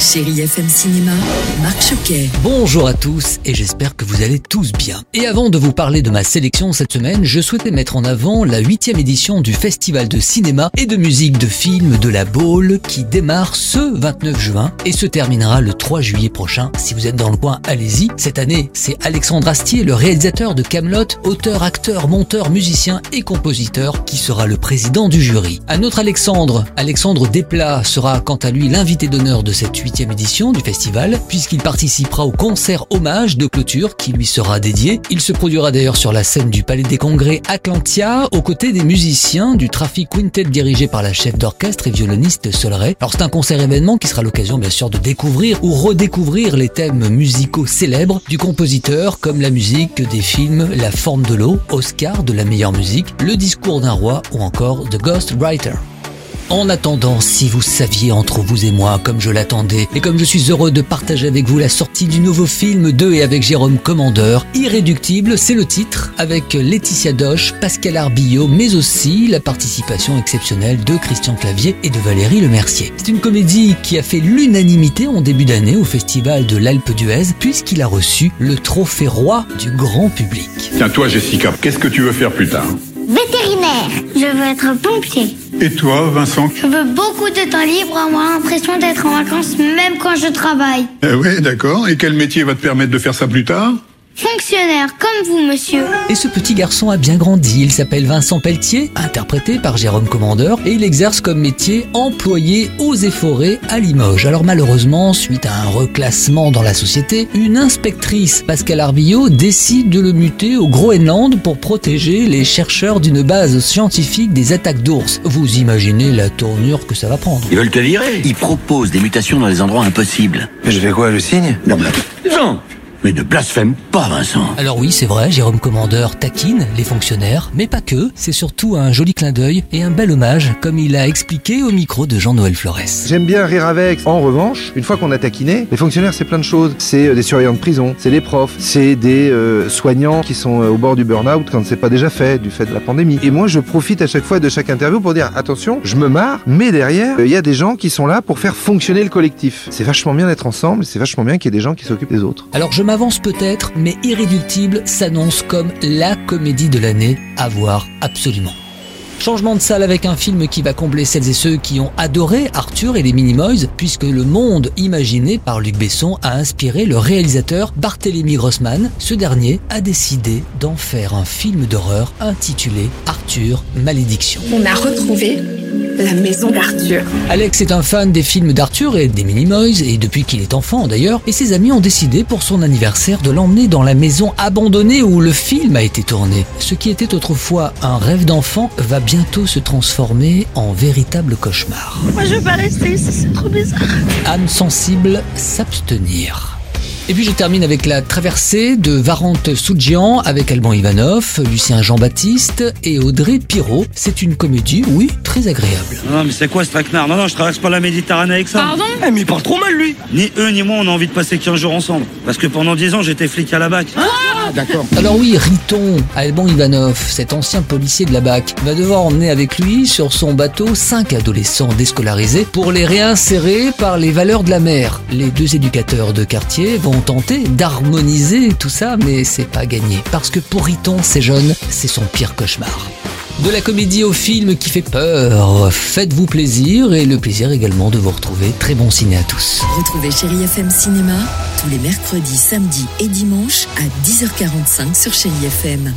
Chérie FM Cinéma, Marc Choquet. Bonjour à tous et j'espère que vous allez tous bien. Et avant de vous parler de ma sélection cette semaine, je souhaitais mettre en avant la huitième édition du Festival de cinéma et de musique de film de la Baule qui démarre ce 29 juin et se terminera le 3 juillet prochain. Si vous êtes dans le coin, allez-y. Cette année, c'est Alexandre Astier, le réalisateur de Camelot, auteur, acteur, monteur, musicien et compositeur qui sera le président du jury. Un autre Alexandre, Alexandre Desplat, sera quant à lui l'invité d'honneur de cette huitième édition du festival, puisqu'il participera au concert hommage de clôture qui lui sera dédié. Il se produira d'ailleurs sur la scène du Palais des Congrès Atlantia, aux côtés des musiciens du Traffic Quintet dirigé par la chef d'orchestre et violoniste Solray. Alors c'est un concert événement qui sera l'occasion bien sûr de découvrir ou redécouvrir les thèmes musicaux célèbres du compositeur, comme la musique des films La forme de l'eau, Oscar de la meilleure musique, Le discours d'un roi ou encore The Ghost Writer. En attendant, si vous saviez entre vous et moi comme je l'attendais, et comme je suis heureux de partager avec vous la sortie du nouveau film de et avec Jérôme Commandeur, Irréductible, c'est le titre, avec Laetitia Doche, Pascal Arbillot, mais aussi la participation exceptionnelle de Christian Clavier et de Valérie Lemercier. C'est une comédie qui a fait l'unanimité en début d'année au festival de l'Alpe d'Huez, puisqu'il a reçu le trophée roi du grand public. Tiens, toi, Jessica, qu'est-ce que tu veux faire plus tard? Vétérinaire. Je veux être pompier. Et toi, Vincent Je veux beaucoup de temps libre, avoir l'impression d'être en vacances même quand je travaille. Eh ouais, d'accord. Et quel métier va te permettre de faire ça plus tard? Fonctionnaire, comme vous, monsieur. Et ce petit garçon a bien grandi. Il s'appelle Vincent Pelletier, interprété par Jérôme Commandeur, et il exerce comme métier employé aux et forêts à Limoges. Alors malheureusement, suite à un reclassement dans la société, une inspectrice, Pascal Arbillot, décide de le muter au Groenland pour protéger les chercheurs d'une base scientifique des attaques d'ours. Vous imaginez la tournure que ça va prendre. Ils veulent te virer. Ils proposent des mutations dans des endroits impossibles. Mais je fais quoi, le signe? Non, mais... Jean Mais ne blasphème pas, Vincent. Alors oui, c'est vrai, Jérôme Commandeur taquine les fonctionnaires, mais pas que, c'est surtout un joli clin d'œil et un bel hommage, comme il a expliqué au micro de Jean-Noël Flores. J'aime bien rire avec. En revanche, une fois qu'on a taquiné, les fonctionnaires, c'est plein de choses. C'est euh, des surveillants de prison, c'est des profs, c'est des euh, soignants qui sont euh, au bord du burn-out quand c'est pas déjà fait, du fait de la pandémie. Et moi, je profite à chaque fois de chaque interview pour dire attention, je me marre, mais derrière, il y a des gens qui sont là pour faire fonctionner le collectif. C'est vachement bien d'être ensemble, c'est vachement bien qu'il y ait des gens qui s'occupent des autres. Alors je m'avance peut-être, mais Irréductible s'annonce comme la comédie de l'année à voir absolument. Changement de salle avec un film qui va combler celles et ceux qui ont adoré Arthur et les Minimoys, puisque le monde imaginé par Luc Besson a inspiré le réalisateur Barthélemy Grossman. Ce dernier a décidé d'en faire un film d'horreur intitulé Arthur Malédiction. On a retrouvé la maison d'Arthur. Alex est un fan des films d'Arthur et des Minimoys, et depuis qu'il est enfant d'ailleurs, et ses amis ont décidé pour son anniversaire de l'emmener dans la maison abandonnée où le film a été tourné. Ce qui était autrefois un rêve d'enfant va bientôt se transformer en véritable cauchemar. Moi, je veux pas rester ici, c'est trop bizarre. âme sensible, s'abstenir. Et puis je termine avec la traversée de Varante-Soudjian avec Alban Ivanov, Lucien Jean-Baptiste et Audrey Pirot. C'est une comédie, oui, très agréable. Non, mais c'est quoi ce traquenard? Non, non, je traverse pas la Méditerranée avec ça. Pardon? Eh, mais il parle trop mal, lui Ni eux, ni moi, on a envie de passer 15 jours ensemble. Parce que pendant 10 ans, j'étais flic à la BAC. Alors oui, Riton, Alban Ivanov, cet ancien policier de la BAC, va devoir emmener avec lui sur son bateau cinq adolescents déscolarisés pour les réinsérer par les valeurs de la mer. Les deux éducateurs de quartier vont tenter d'harmoniser tout ça, mais c'est pas gagné. Parce que pour Riton, ces jeunes, c'est son pire cauchemar. De la comédie au film qui fait peur, faites-vous plaisir et le plaisir également de vous retrouver. Très bon ciné à tous. Retrouvez Chérie FM Cinéma tous les mercredis, samedis et dimanches à 10h45 sur Chérie FM.